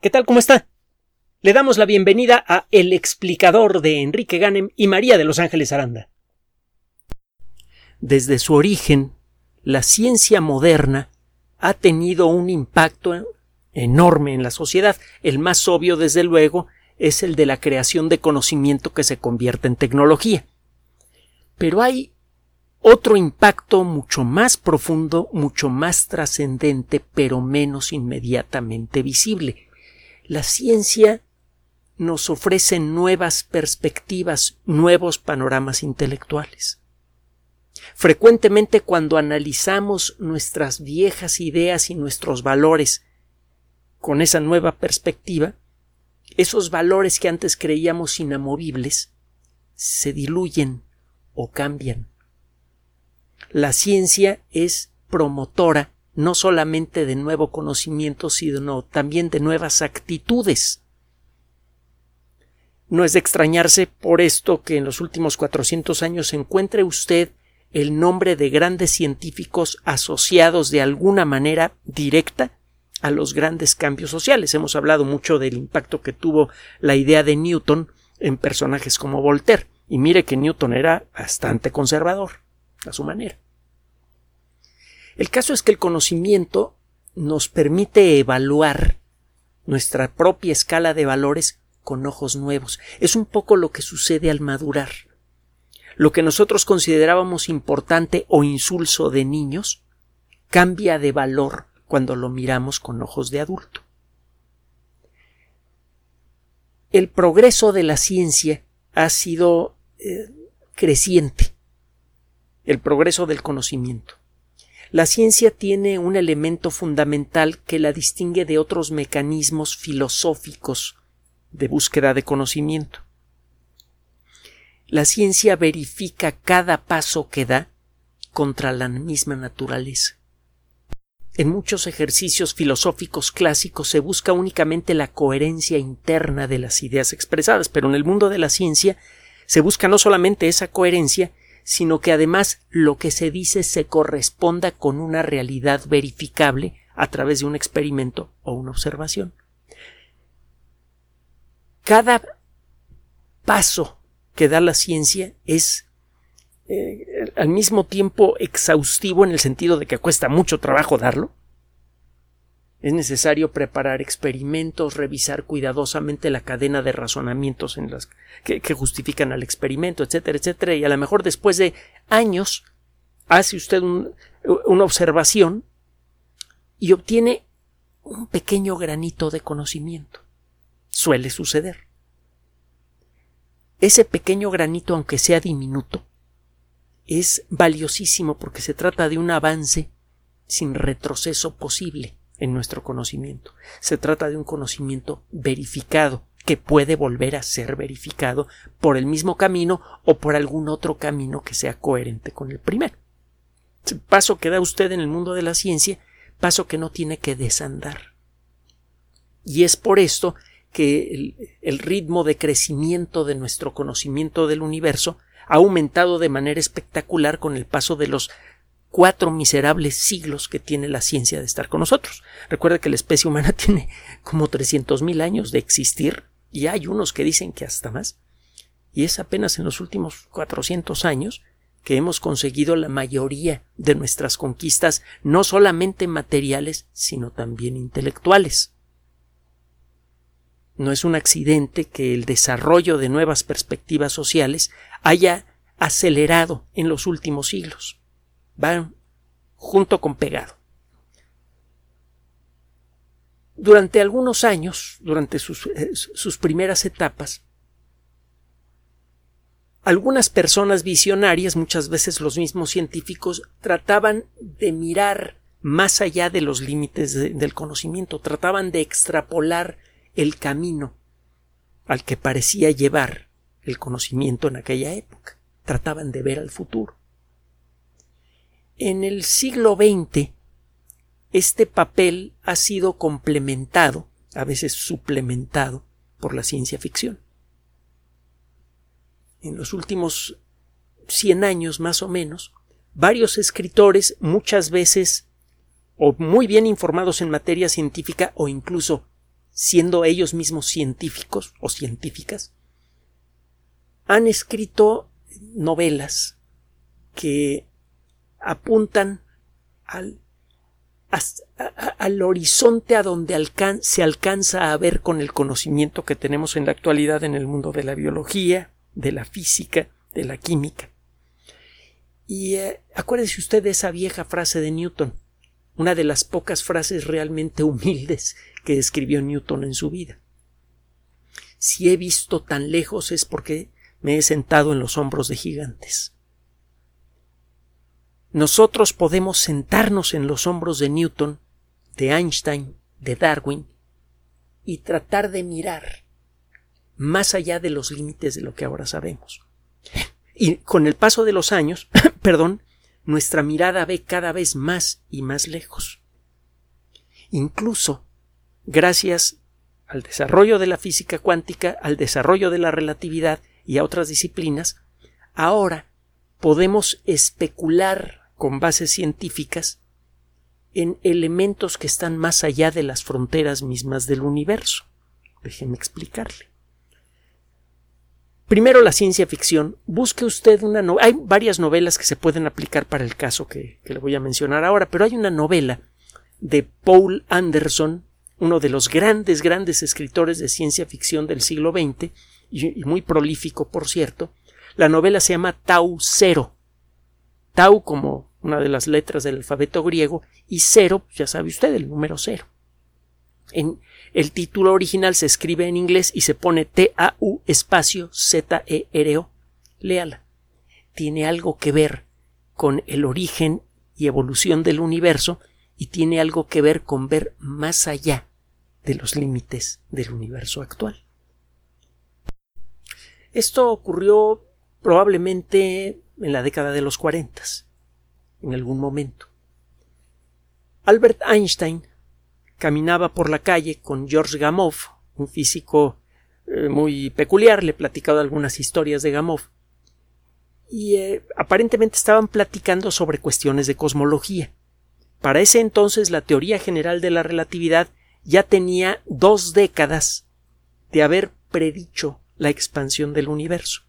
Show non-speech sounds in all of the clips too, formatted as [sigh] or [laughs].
¿Qué tal? ¿Cómo está? Le damos la bienvenida a El explicador de Enrique Ganem y María de Los Ángeles Aranda. Desde su origen, la ciencia moderna ha tenido un impacto enorme en la sociedad. El más obvio, desde luego, es el de la creación de conocimiento que se convierte en tecnología. Pero hay otro impacto mucho más profundo, mucho más trascendente, pero menos inmediatamente visible. La ciencia nos ofrece nuevas perspectivas, nuevos panoramas intelectuales. Frecuentemente cuando analizamos nuestras viejas ideas y nuestros valores con esa nueva perspectiva, esos valores que antes creíamos inamovibles se diluyen o cambian la ciencia es promotora no solamente de nuevo conocimiento, sino también de nuevas actitudes. No es de extrañarse por esto que en los últimos 400 años encuentre usted el nombre de grandes científicos asociados de alguna manera directa a los grandes cambios sociales. Hemos hablado mucho del impacto que tuvo la idea de Newton en personajes como Voltaire. Y mire que Newton era bastante conservador a su manera. El caso es que el conocimiento nos permite evaluar nuestra propia escala de valores con ojos nuevos. Es un poco lo que sucede al madurar. Lo que nosotros considerábamos importante o insulso de niños cambia de valor cuando lo miramos con ojos de adulto. El progreso de la ciencia ha sido eh, creciente. El progreso del conocimiento. La ciencia tiene un elemento fundamental que la distingue de otros mecanismos filosóficos de búsqueda de conocimiento. La ciencia verifica cada paso que da contra la misma naturaleza. En muchos ejercicios filosóficos clásicos se busca únicamente la coherencia interna de las ideas expresadas, pero en el mundo de la ciencia se busca no solamente esa coherencia, sino que además lo que se dice se corresponda con una realidad verificable a través de un experimento o una observación. Cada paso que da la ciencia es eh, al mismo tiempo exhaustivo en el sentido de que cuesta mucho trabajo darlo, es necesario preparar experimentos, revisar cuidadosamente la cadena de razonamientos en las que, justifican al experimento, etcétera, etcétera, y a lo mejor después de años hace usted una observación y obtiene un pequeño granito de conocimiento. Suele suceder. Ese pequeño granito, aunque sea diminuto, es valiosísimo porque se trata de un avance sin retroceso posible en nuestro conocimiento. Se trata de un conocimiento verificado, que puede volver a ser verificado por el mismo camino o por algún otro camino que sea coherente con el primero. paso que da usted en el mundo de la ciencia, paso que no tiene que desandar. Y es por esto que el, el ritmo de crecimiento de nuestro conocimiento del universo ha aumentado de manera espectacular con el paso de los cuatro miserables siglos que tiene la ciencia de estar con nosotros. Recuerda que la especie humana [laughs] tiene como trescientos mil años de existir y hay unos que dicen que hasta más. Y es apenas en los últimos cuatrocientos años que hemos conseguido la mayoría de nuestras conquistas, no solamente materiales, sino también intelectuales. No es un accidente que el desarrollo de nuevas perspectivas sociales haya acelerado en los últimos siglos van junto con pegado. Durante algunos años, durante sus, eh, sus primeras etapas, algunas personas visionarias, muchas veces los mismos científicos, trataban de mirar más allá de los límites del conocimiento, trataban de extrapolar el camino al que parecía llevar el conocimiento en aquella época, trataban de ver al futuro. En el siglo XX, este papel ha sido complementado, a veces suplementado, por la ciencia ficción. En los últimos 100 años más o menos, varios escritores, muchas veces o muy bien informados en materia científica o incluso siendo ellos mismos científicos o científicas, han escrito novelas que apuntan al, al horizonte a donde se alcanza a ver con el conocimiento que tenemos en la actualidad en el mundo de la biología, de la física, de la química. Y eh, acuérdese usted de esa vieja frase de Newton, una de las pocas frases realmente humildes que escribió Newton en su vida. Si he visto tan lejos es porque me he sentado en los hombros de gigantes. Nosotros podemos sentarnos en los hombros de Newton, de Einstein, de Darwin, y tratar de mirar más allá de los límites de lo que ahora sabemos. Y con el paso de los años, [coughs] perdón, nuestra mirada ve cada vez más y más lejos. Incluso, gracias al desarrollo de la física cuántica, al desarrollo de la relatividad y a otras disciplinas, ahora podemos especular con bases científicas en elementos que están más allá de las fronteras mismas del universo. Déjeme explicarle. Primero la ciencia ficción. Busque usted una novela. Hay varias novelas que se pueden aplicar para el caso que, le voy a mencionar ahora, pero hay una novela de Paul Anderson, uno de los grandes, grandes escritores de ciencia ficción del siglo XX, y, muy prolífico, por cierto. La novela se llama Tau Cero. Tau como una de las letras del alfabeto griego, y cero, ya sabe usted, el número cero. En, el título original se escribe en inglés y se pone T-A-U espacio Z-E-R-O. Léala. Tiene algo que ver con el origen y evolución del universo y tiene algo que ver con ver más allá de los límites del universo actual. Esto ocurrió probablemente en la década de los cuarentas, en algún momento. Albert Einstein caminaba por la calle con George Gamow, un físico eh, muy peculiar, le he platicado algunas historias de Gamow, y eh, aparentemente estaban platicando sobre cuestiones de cosmología. Para ese entonces la teoría general de la relatividad ya tenía dos décadas de haber predicho la expansión del universo.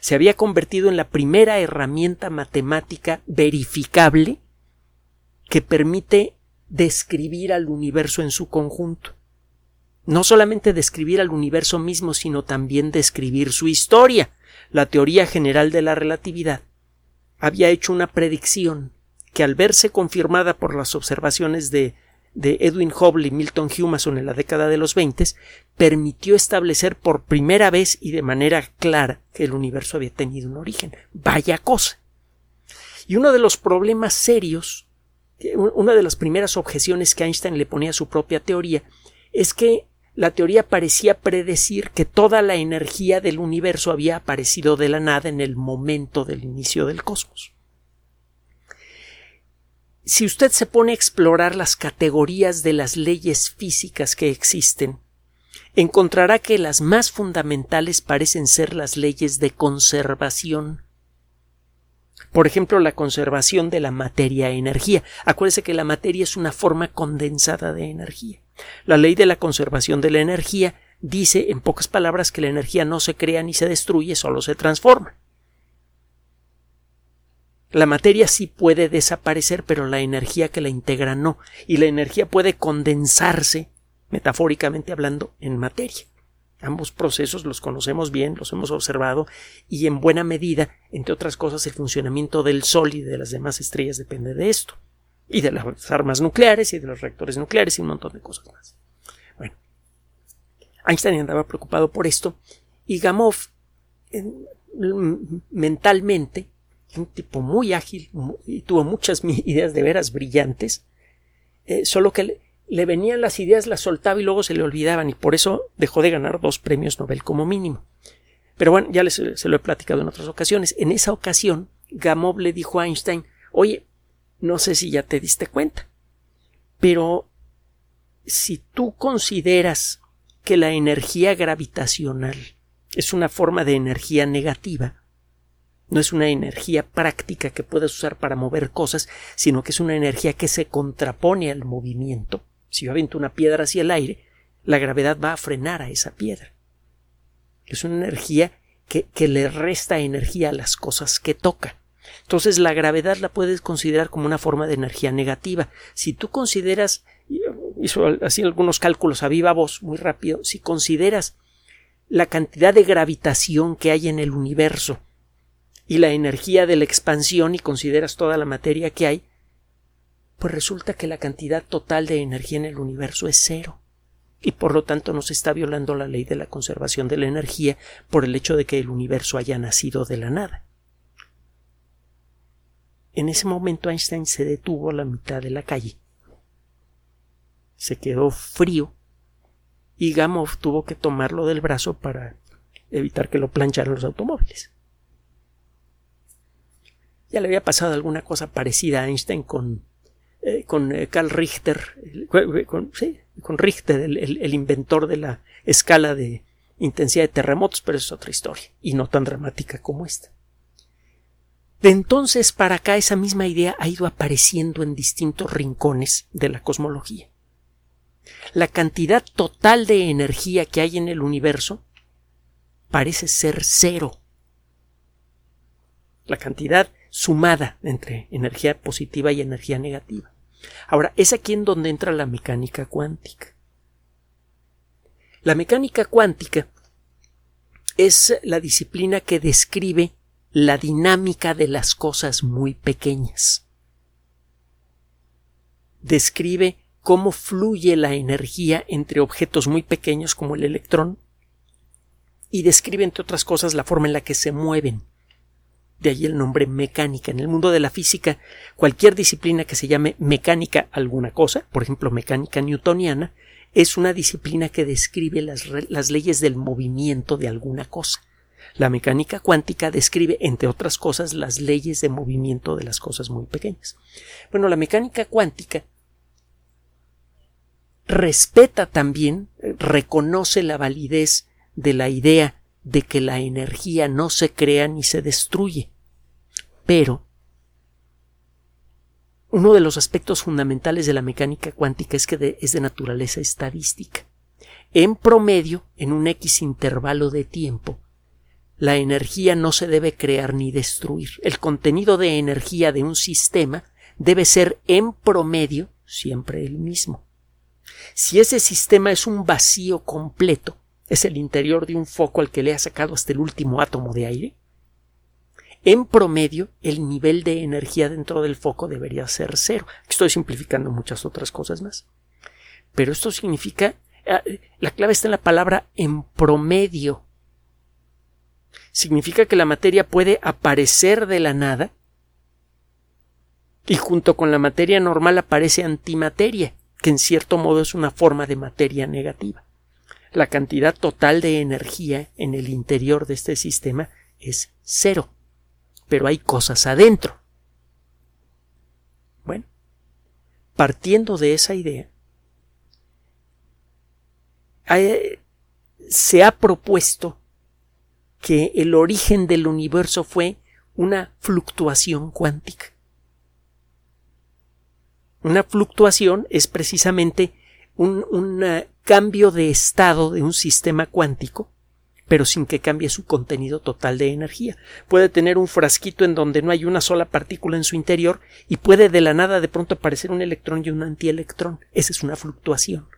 Se había convertido en la primera herramienta matemática verificable que permite describir al universo en su conjunto. No solamente describir al universo mismo, sino también describir su historia. La teoría general de la relatividad había hecho una predicción que al verse confirmada por las observaciones de, de Edwin Hubble y Milton Humason en la década de los 20 permitió establecer por primera vez y de manera clara que el universo había tenido un origen. Vaya cosa. Y uno de los problemas serios una de las primeras objeciones que Einstein le ponía a su propia teoría es que la teoría parecía predecir que toda la energía del universo había aparecido de la nada en el momento del inicio del cosmos. Si usted se pone a explorar las categorías de las leyes físicas que existen, encontrará que las más fundamentales parecen ser las leyes de conservación por ejemplo, la conservación de la materia-energía. Acuérdese que la materia es una forma condensada de energía. La ley de la conservación de la energía dice, en pocas palabras, que la energía no se crea ni se destruye, solo se transforma. La materia sí puede desaparecer, pero la energía que la integra no, y la energía puede condensarse, metafóricamente hablando, en materia. Ambos procesos los conocemos bien, los hemos observado y en buena medida, entre otras cosas, el funcionamiento del Sol y de las demás estrellas depende de esto. Y de las armas nucleares y de los reactores nucleares y un montón de cosas más. Bueno, Einstein andaba preocupado por esto y Gamow mentalmente, un tipo muy ágil y tuvo muchas [laughs] ideas de veras brillantes, eh, solo que le venían las ideas, las soltaba y luego se le olvidaban y por eso dejó de ganar dos premios Nobel como mínimo. Pero bueno, ya les, se lo he platicado en otras ocasiones. En esa ocasión, Gamow le dijo a Einstein, oye, no sé si ya te diste cuenta, pero si tú consideras que la energía gravitacional es una forma de energía negativa, no es una energía práctica que puedas usar para mover cosas, sino que es una energía que se contrapone al movimiento, si yo aviento una piedra hacia el aire, la gravedad va a frenar a esa piedra. Es una energía que, que le resta energía a las cosas que toca. Entonces la gravedad la puedes considerar como una forma de energía negativa. Si tú consideras, hizo así algunos cálculos a viva voz muy rápido, si consideras la cantidad de gravitación que hay en el universo y la energía de la expansión y consideras toda la materia que hay, pues resulta que la cantidad total de energía en el universo es cero. Y por lo tanto no se está violando la ley de la conservación de la energía por el hecho de que el universo haya nacido de la nada. En ese momento Einstein se detuvo a la mitad de la calle. Se quedó frío y Gamow tuvo que tomarlo del brazo para evitar que lo plancharan los automóviles. Ya le había pasado alguna cosa parecida a Einstein con, eh, con eh, Carl Richter, con, sí, con Richter, el, el, inventor de la escala de intensidad de terremotos, pero es otra historia y no tan dramática como esta. De entonces para acá esa misma idea ha ido apareciendo en distintos rincones de la cosmología. La cantidad total de energía que hay en el universo parece ser cero. La cantidad sumada entre energía positiva y energía negativa. Ahora, es aquí en donde entra la mecánica cuántica. La mecánica cuántica es la disciplina que describe la dinámica de las cosas muy pequeñas. Describe cómo fluye la energía entre objetos muy pequeños como el electrón y describe, entre otras cosas, la forma en la que se mueven de ahí el nombre mecánica. En el mundo de la física, cualquier disciplina que se llame mecánica alguna cosa, por ejemplo mecánica newtoniana, es una disciplina que describe las, las leyes del movimiento de alguna cosa. La mecánica cuántica describe, entre otras cosas, las leyes de movimiento de las cosas muy pequeñas. Bueno, la mecánica cuántica respeta también, reconoce la validez de la idea de que la energía no se crea ni se destruye. Pero uno de los aspectos fundamentales de la mecánica cuántica es que es de naturaleza estadística. En promedio, en un X intervalo de tiempo, la energía no se debe crear ni destruir. El contenido de energía de un sistema debe ser en promedio siempre el mismo. Si ese sistema es un vacío completo, es el interior de un foco al que le ha sacado hasta el último átomo de aire, en promedio el nivel de energía dentro del foco debería ser cero. Estoy simplificando muchas otras cosas más. Pero esto significa, ah, la clave está en la palabra en promedio. Significa que la materia puede aparecer de la nada y junto con la materia normal aparece antimateria, que en cierto modo es una forma de materia negativa la cantidad total de energía en el interior de este sistema es cero. Pero hay cosas adentro. Bueno, partiendo de esa idea, se ha propuesto que el origen del universo fue una fluctuación cuántica. Una fluctuación es precisamente un, cambio de estado de un sistema cuántico, pero sin que cambie su contenido total de energía. Puede tener un frasquito en donde no hay una sola partícula en su interior y puede de la nada de pronto aparecer un electrón y un antielectrón. Esa es una fluctuación.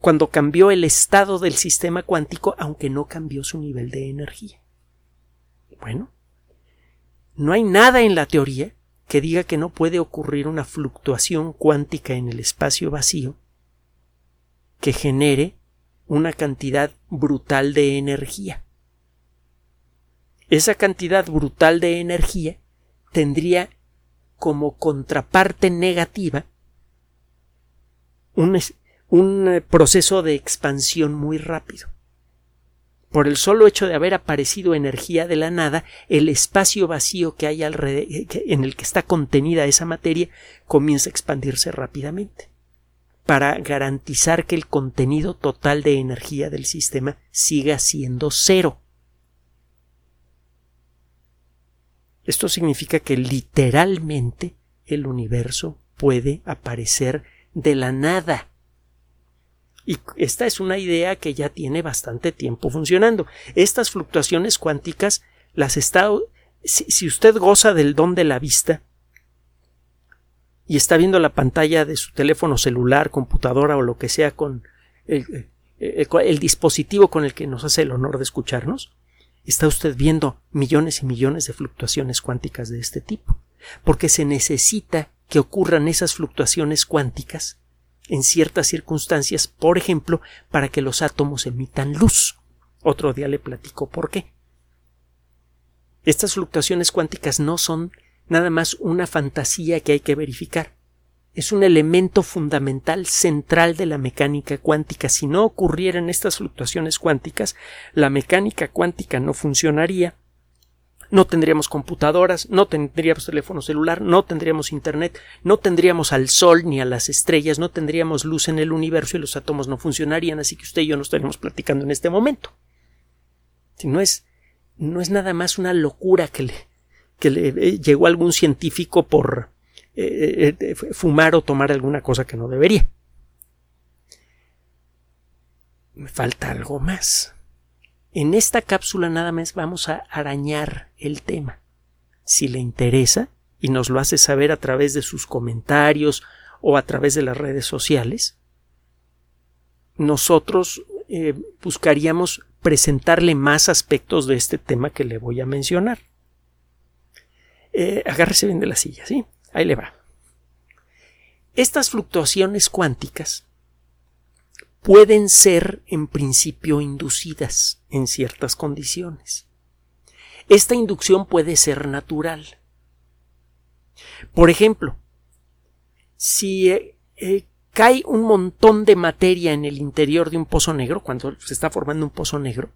Cuando cambió el estado del sistema cuántico, aunque no cambió su nivel de energía. Bueno, no hay nada en la teoría que diga que no puede ocurrir una fluctuación cuántica en el espacio vacío que genere una cantidad brutal de energía. Esa cantidad brutal de energía tendría como contraparte negativa un, eh, proceso de expansión muy rápido. Por el solo hecho de haber aparecido energía de la nada, el espacio vacío que hay en el que está contenida esa materia comienza a expandirse rápidamente para garantizar que el contenido total de energía del sistema siga siendo cero. Esto significa que literalmente el universo puede aparecer de la nada. Y esta es una idea que ya tiene bastante tiempo funcionando. Estas fluctuaciones cuánticas las está. Si, usted goza del don de la vista y está viendo la pantalla de su teléfono celular, computadora o lo que sea con el, el dispositivo con el que nos hace el honor de escucharnos, está usted viendo millones y millones de fluctuaciones cuánticas de este tipo, porque se necesita que ocurran esas fluctuaciones cuánticas en ciertas circunstancias, por ejemplo, para que los átomos emitan luz. Otro día le platico por qué. Estas fluctuaciones cuánticas no son nada más una fantasía que hay que verificar. Es un elemento fundamental central de la mecánica cuántica. Si no ocurrieran estas fluctuaciones cuánticas, la mecánica cuántica no funcionaría no tendríamos computadoras, no tendríamos teléfono celular, no tendríamos Internet, no tendríamos al Sol ni a las estrellas, no tendríamos luz en el universo y los átomos no funcionarían, así que usted y yo no estaríamos platicando en este momento. Si no es, no es nada más una locura que le, que le eh, llegó algún científico por eh, eh, fumar o tomar alguna cosa que no debería. Me falta algo más. En esta cápsula nada más vamos a arañar el tema. Si le interesa y nos lo hace saber a través de sus comentarios o a través de las redes sociales, nosotros buscaríamos presentarle más aspectos de este tema que le voy a mencionar. Eh, agárrese bien de la silla, ¿sí? Ahí le va. Estas fluctuaciones cuánticas pueden ser en principio inducidas en ciertas condiciones. Esta inducción puede ser natural. Por ejemplo, si eh, eh, cae un montón de materia en el interior de un pozo negro, cuando se está formando un pozo negro,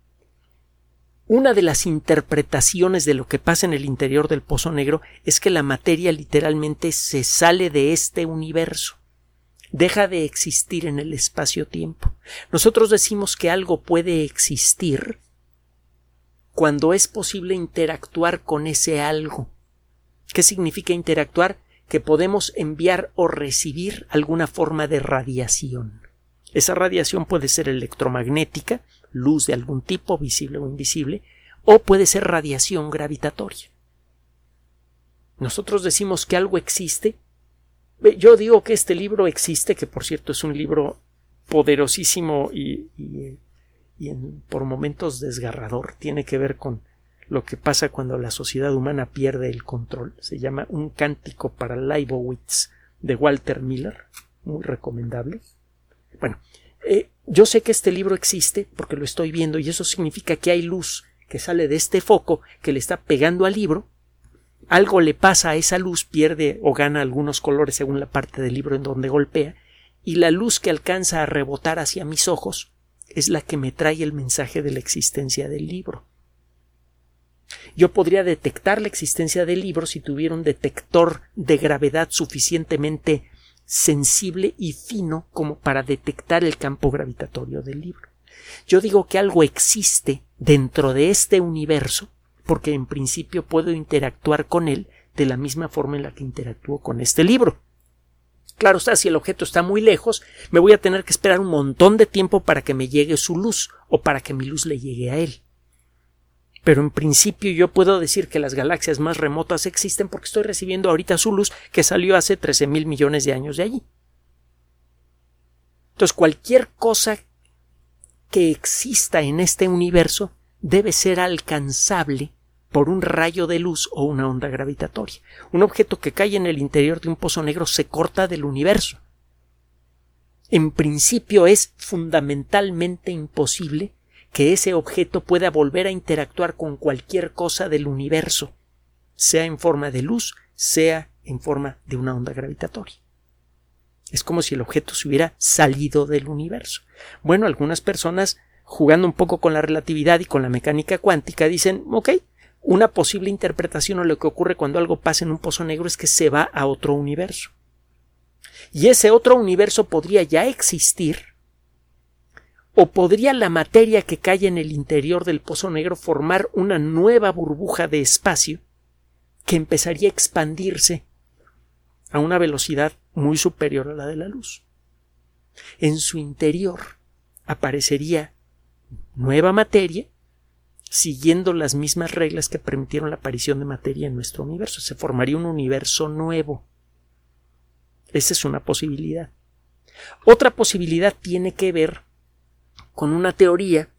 una de las interpretaciones de lo que pasa en el interior del pozo negro es que la materia literalmente se sale de este universo deja de existir en el espacio-tiempo. Nosotros decimos que algo puede existir cuando es posible interactuar con ese algo. ¿Qué significa interactuar? Que podemos enviar o recibir alguna forma de radiación. Esa radiación puede ser electromagnética, luz de algún tipo, visible o invisible, o puede ser radiación gravitatoria. Nosotros decimos que algo existe yo digo que este libro existe, que por cierto es un libro poderosísimo y, por momentos desgarrador. Tiene que ver con lo que pasa cuando la sociedad humana pierde el control. Se llama Un cántico para Leibowitz de Walter Miller, muy recomendable. Bueno, eh, yo sé que este libro existe porque lo estoy viendo y eso significa que hay luz que sale de este foco que le está pegando al libro algo le pasa a esa luz, pierde o gana algunos colores según la parte del libro en donde golpea, y la luz que alcanza a rebotar hacia mis ojos es la que me trae el mensaje de la existencia del libro. Yo podría detectar la existencia del libro si tuviera un detector de gravedad suficientemente sensible y fino como para detectar el campo gravitatorio del libro. Yo digo que algo existe dentro de este universo porque en principio puedo interactuar con él de la misma forma en la que interactúo con este libro. Claro está, si el objeto está muy lejos, me voy a tener que esperar un montón de tiempo para que me llegue su luz o para que mi luz le llegue a él. Pero en principio yo puedo decir que las galaxias más remotas existen porque estoy recibiendo ahorita su luz que salió hace 13 mil millones de años de allí. Entonces cualquier cosa que exista en este universo debe ser alcanzable por un rayo de luz o una onda gravitatoria. Un objeto que cae en el interior de un pozo negro se corta del universo. En principio es fundamentalmente imposible que ese objeto pueda volver a interactuar con cualquier cosa del universo, sea en forma de luz, sea en forma de una onda gravitatoria. Es como si el objeto se hubiera salido del universo. Bueno, algunas personas jugando un poco con la relatividad y con la mecánica cuántica, dicen, ok, una posible interpretación o lo que ocurre cuando algo pasa en un pozo negro es que se va a otro universo. Y ese otro universo podría ya existir, o podría la materia que cae en el interior del pozo negro formar una nueva burbuja de espacio que empezaría a expandirse a una velocidad muy superior a la de la luz. En su interior aparecería nueva materia siguiendo las mismas reglas que permitieron la aparición de materia en nuestro universo. Se formaría un universo nuevo. Esa es una posibilidad. Otra posibilidad tiene que ver con una teoría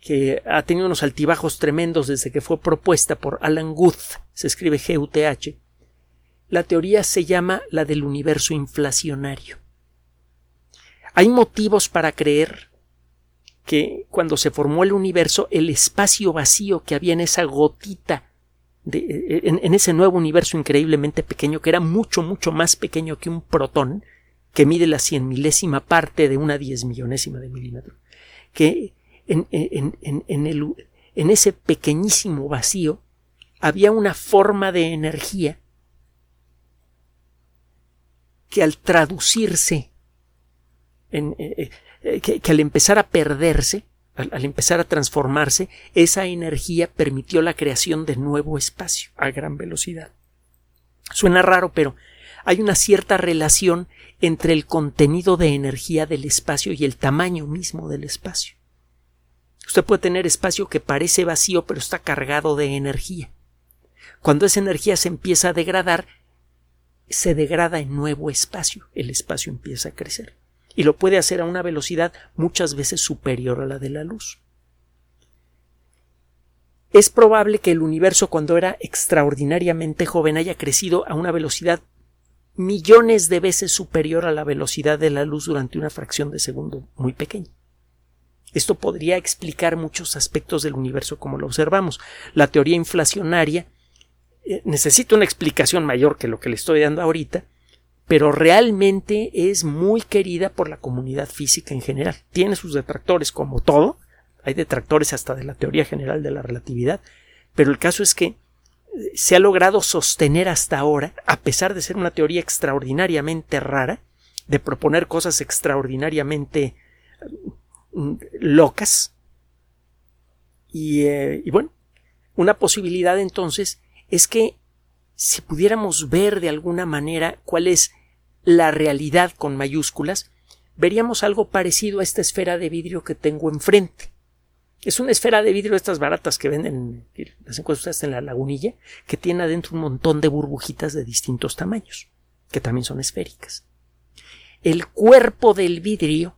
que ha tenido unos altibajos tremendos desde que fue propuesta por Alan Guth, se escribe G-U-T-H. La teoría se llama la del universo inflacionario. Hay motivos para creer que cuando se formó el universo, el espacio vacío que había en esa gotita, en, ese nuevo universo increíblemente pequeño, que era mucho, mucho más pequeño que un protón, que mide la cien milésima parte de una diez millonésima de milímetro, que en, en ese pequeñísimo vacío había una forma de energía que al traducirse en, eh, eh, que, al empezar a perderse, al, empezar a transformarse, esa energía permitió la creación de nuevo espacio a gran velocidad. Suena raro, pero hay una cierta relación entre el contenido de energía del espacio y el tamaño mismo del espacio. Usted puede tener espacio que parece vacío pero está cargado de energía. Cuando esa energía se empieza a degradar, se degrada en nuevo espacio, el espacio empieza a crecer y lo puede hacer a una velocidad muchas veces superior a la de la luz. Es probable que el universo cuando era extraordinariamente joven haya crecido a una velocidad millones de veces superior a la velocidad de la luz durante una fracción de segundo muy pequeña. Esto podría explicar muchos aspectos del universo como lo observamos. La teoría inflacionaria eh, necesita una explicación mayor que lo que le estoy dando ahorita, pero realmente es muy querida por la comunidad física en general. Tiene sus detractores como todo, hay detractores hasta de la teoría general de la relatividad, pero el caso es que se ha logrado sostener hasta ahora, a pesar de ser una teoría extraordinariamente rara, de proponer cosas extraordinariamente mm, locas. Eh, y bueno, una posibilidad entonces es que si pudiéramos ver de alguna manera cuál es la realidad con mayúsculas, veríamos algo parecido a esta esfera de vidrio que tengo enfrente. Es una esfera de vidrio estas baratas que venden, las encuentras en la lagunilla, que tiene adentro un montón de burbujitas de distintos tamaños, que también son esféricas. El cuerpo del vidrio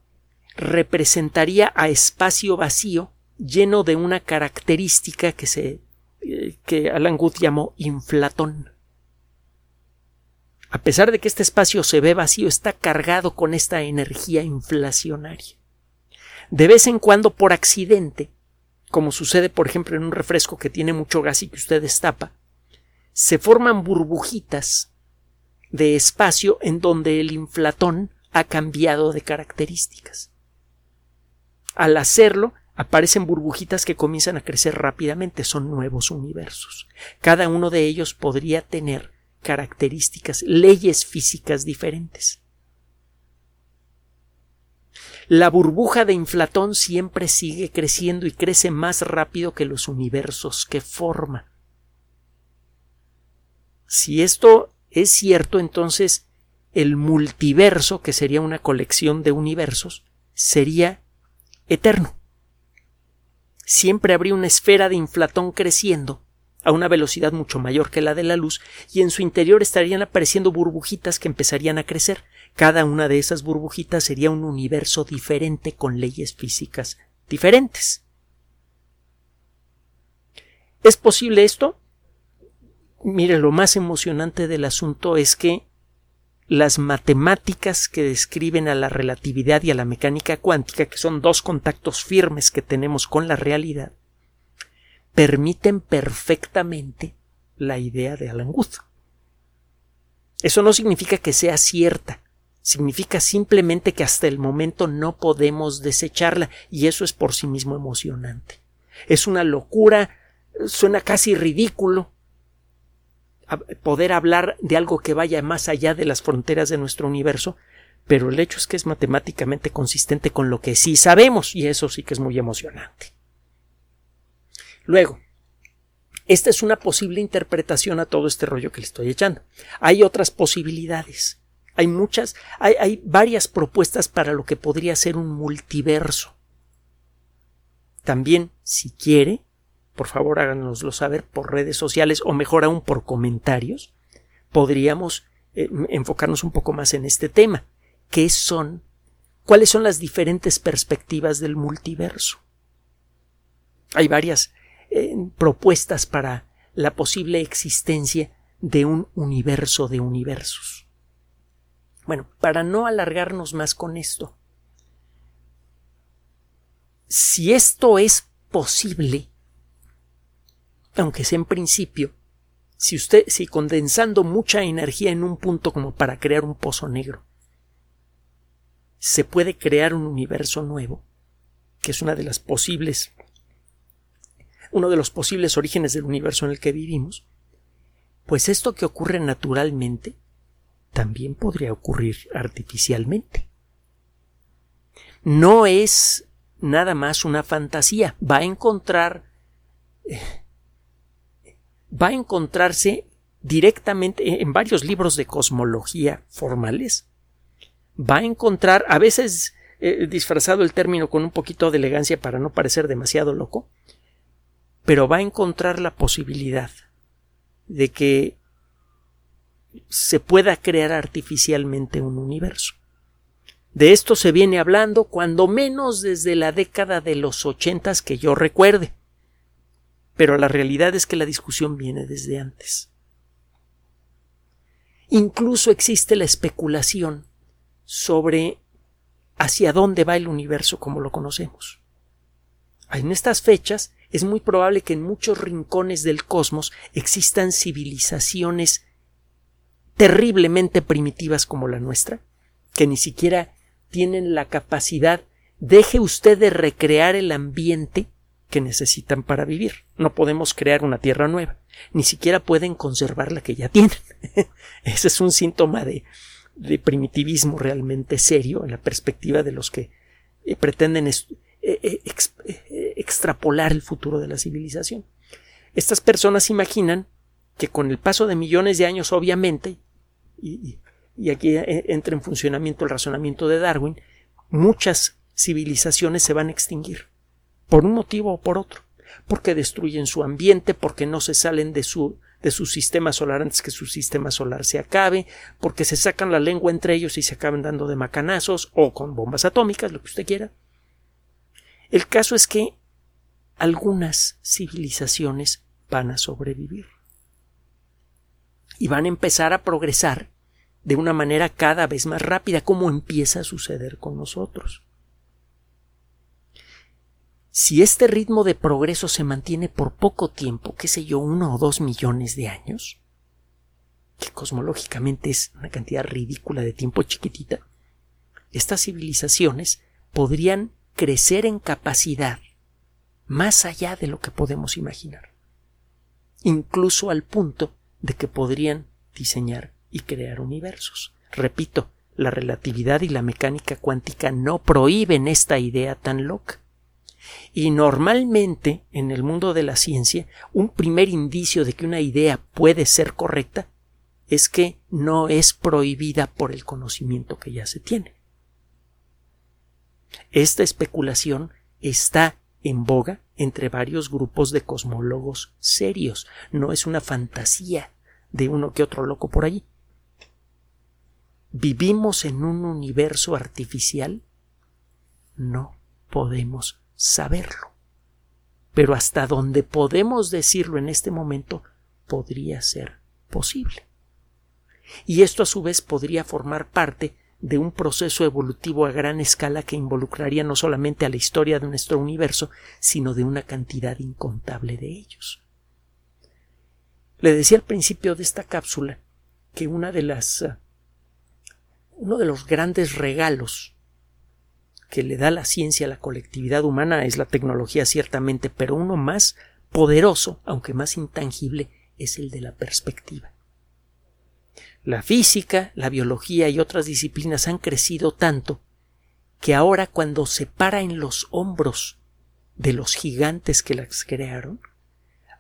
representaría a espacio vacío lleno de una característica que se eh, que Alan Guth llamó inflatón. A pesar de que este espacio se ve vacío, está cargado con esta energía inflacionaria. De vez en cuando, por accidente, como sucede por ejemplo en un refresco que tiene mucho gas y que usted destapa, se forman burbujitas de espacio en donde el inflatón ha cambiado de características. Al hacerlo, aparecen burbujitas que comienzan a crecer rápidamente, son nuevos universos. Cada uno de ellos podría tener características, leyes físicas diferentes. La burbuja de inflatón siempre sigue creciendo y crece más rápido que los universos que forma. Si esto es cierto, entonces el multiverso, que sería una colección de universos, sería eterno siempre habría una esfera de inflatón creciendo a una velocidad mucho mayor que la de la luz y en su interior estarían apareciendo burbujitas que empezarían a crecer. Cada una de esas burbujitas sería un universo diferente con leyes físicas diferentes. ¿Es posible esto? Mire, lo más emocionante del asunto es que las matemáticas que describen a la relatividad y a la mecánica cuántica, que son dos contactos firmes que tenemos con la realidad, permiten perfectamente la idea de Alan. Eso no significa que sea cierta, significa simplemente que hasta el momento no podemos desecharla y eso es por sí mismo emocionante. Es una locura, suena casi ridículo, poder hablar de algo que vaya más allá de las fronteras de nuestro universo, pero el hecho es que es matemáticamente consistente con lo que sí sabemos y eso sí que es muy emocionante. Luego, esta es una posible interpretación a todo este rollo que le estoy echando. Hay otras posibilidades. Hay muchas, hay, varias propuestas para lo que podría ser un multiverso. también, si quiere, por favor háganoslo saber por redes sociales o mejor aún por comentarios, podríamos eh, enfocarnos un poco más en este tema. ¿Qué son? ¿Cuáles son las diferentes perspectivas del multiverso? Hay varias eh, propuestas para la posible existencia de un universo de universos. Bueno, para no alargarnos más con esto, si esto es posible, aunque sea en principio, si usted, si condensando mucha energía en un punto como para crear un pozo negro, se puede crear un universo nuevo, que es una de las posibles, uno de los posibles orígenes del universo en el que vivimos, pues esto que ocurre naturalmente también podría ocurrir artificialmente. No es nada más una fantasía, va a encontrar eh, va a encontrarse directamente en varios libros de cosmología formales. Va a encontrar, a veces eh, disfrazado el término con un poquito de elegancia para no parecer demasiado loco, pero va a encontrar la posibilidad de que se pueda crear artificialmente un universo. De esto se viene hablando cuando menos desde la década de los ochentas que yo recuerde pero la realidad es que la discusión viene desde antes. Incluso existe la especulación sobre hacia dónde va el universo como lo conocemos. En estas fechas es muy probable que en muchos rincones del cosmos existan civilizaciones terriblemente primitivas como la nuestra, que ni siquiera tienen la capacidad, deje usted de recrear el ambiente que necesitan para vivir. No podemos crear una tierra nueva, ni siquiera pueden conservar la que ya tienen. [laughs] Ese es un síntoma de, de, primitivismo realmente serio en la perspectiva de los que eh, pretenden eh, eh, extrapolar el futuro de la civilización. Estas personas imaginan que con el paso de millones de años, obviamente, y, aquí entra en funcionamiento el razonamiento de Darwin, muchas civilizaciones se van a extinguir por un motivo o por otro, porque destruyen su ambiente, porque no se salen de su de su sistema solar antes que su sistema solar se acabe, porque se sacan la lengua entre ellos y se acaban dando de macanazos o con bombas atómicas, lo que usted quiera. El caso es que algunas civilizaciones van a sobrevivir y van a empezar a progresar de una manera cada vez más rápida, como empieza a suceder con nosotros. Si este ritmo de progreso se mantiene por poco tiempo, qué sé yo, uno o dos millones de años, que cosmológicamente es una cantidad ridícula de tiempo chiquitita, estas civilizaciones podrían crecer en capacidad más allá de lo que podemos imaginar, incluso al punto de que podrían diseñar y crear universos. Repito, la relatividad y la mecánica cuántica no prohíben esta idea tan loca. Y normalmente en el mundo de la ciencia un primer indicio de que una idea puede ser correcta es que no es prohibida por el conocimiento que ya se tiene. Esta especulación está en boga entre varios grupos de cosmólogos serios, no es una fantasía de uno que otro loco por allí. ¿Vivimos en un universo artificial? No podemos saberlo. Pero hasta donde podemos decirlo en este momento podría ser posible. Y esto a su vez podría formar parte de un proceso evolutivo a gran escala que involucraría no solamente a la historia de nuestro universo, sino de una cantidad incontable de ellos. Le decía al principio de esta cápsula que una de las uh, uno de los grandes regalos que le da la ciencia a la colectividad humana es la tecnología ciertamente, pero uno más poderoso, aunque más intangible, es el de la perspectiva. La física, la biología y otras disciplinas han crecido tanto que ahora cuando se para en los hombros de los gigantes que las crearon,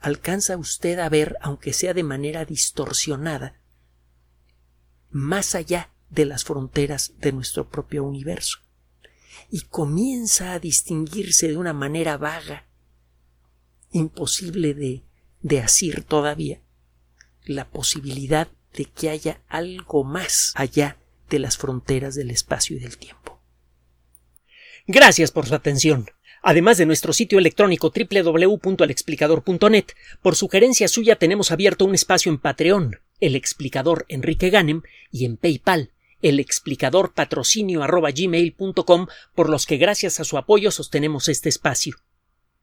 alcanza usted a ver, aunque sea de manera distorsionada, más allá de las fronteras de nuestro propio universo. Y comienza a distinguirse de una manera vaga, imposible de, de asir todavía, la posibilidad de que haya algo más allá de las fronteras del espacio y del tiempo. Gracias por su atención. Además de nuestro sitio electrónico www.alexplicador.net, por sugerencia suya tenemos abierto un espacio en Patreon, el explicador Enrique Ganem, y en PayPal, el explicador patrocinio por los que gracias a su apoyo sostenemos este espacio.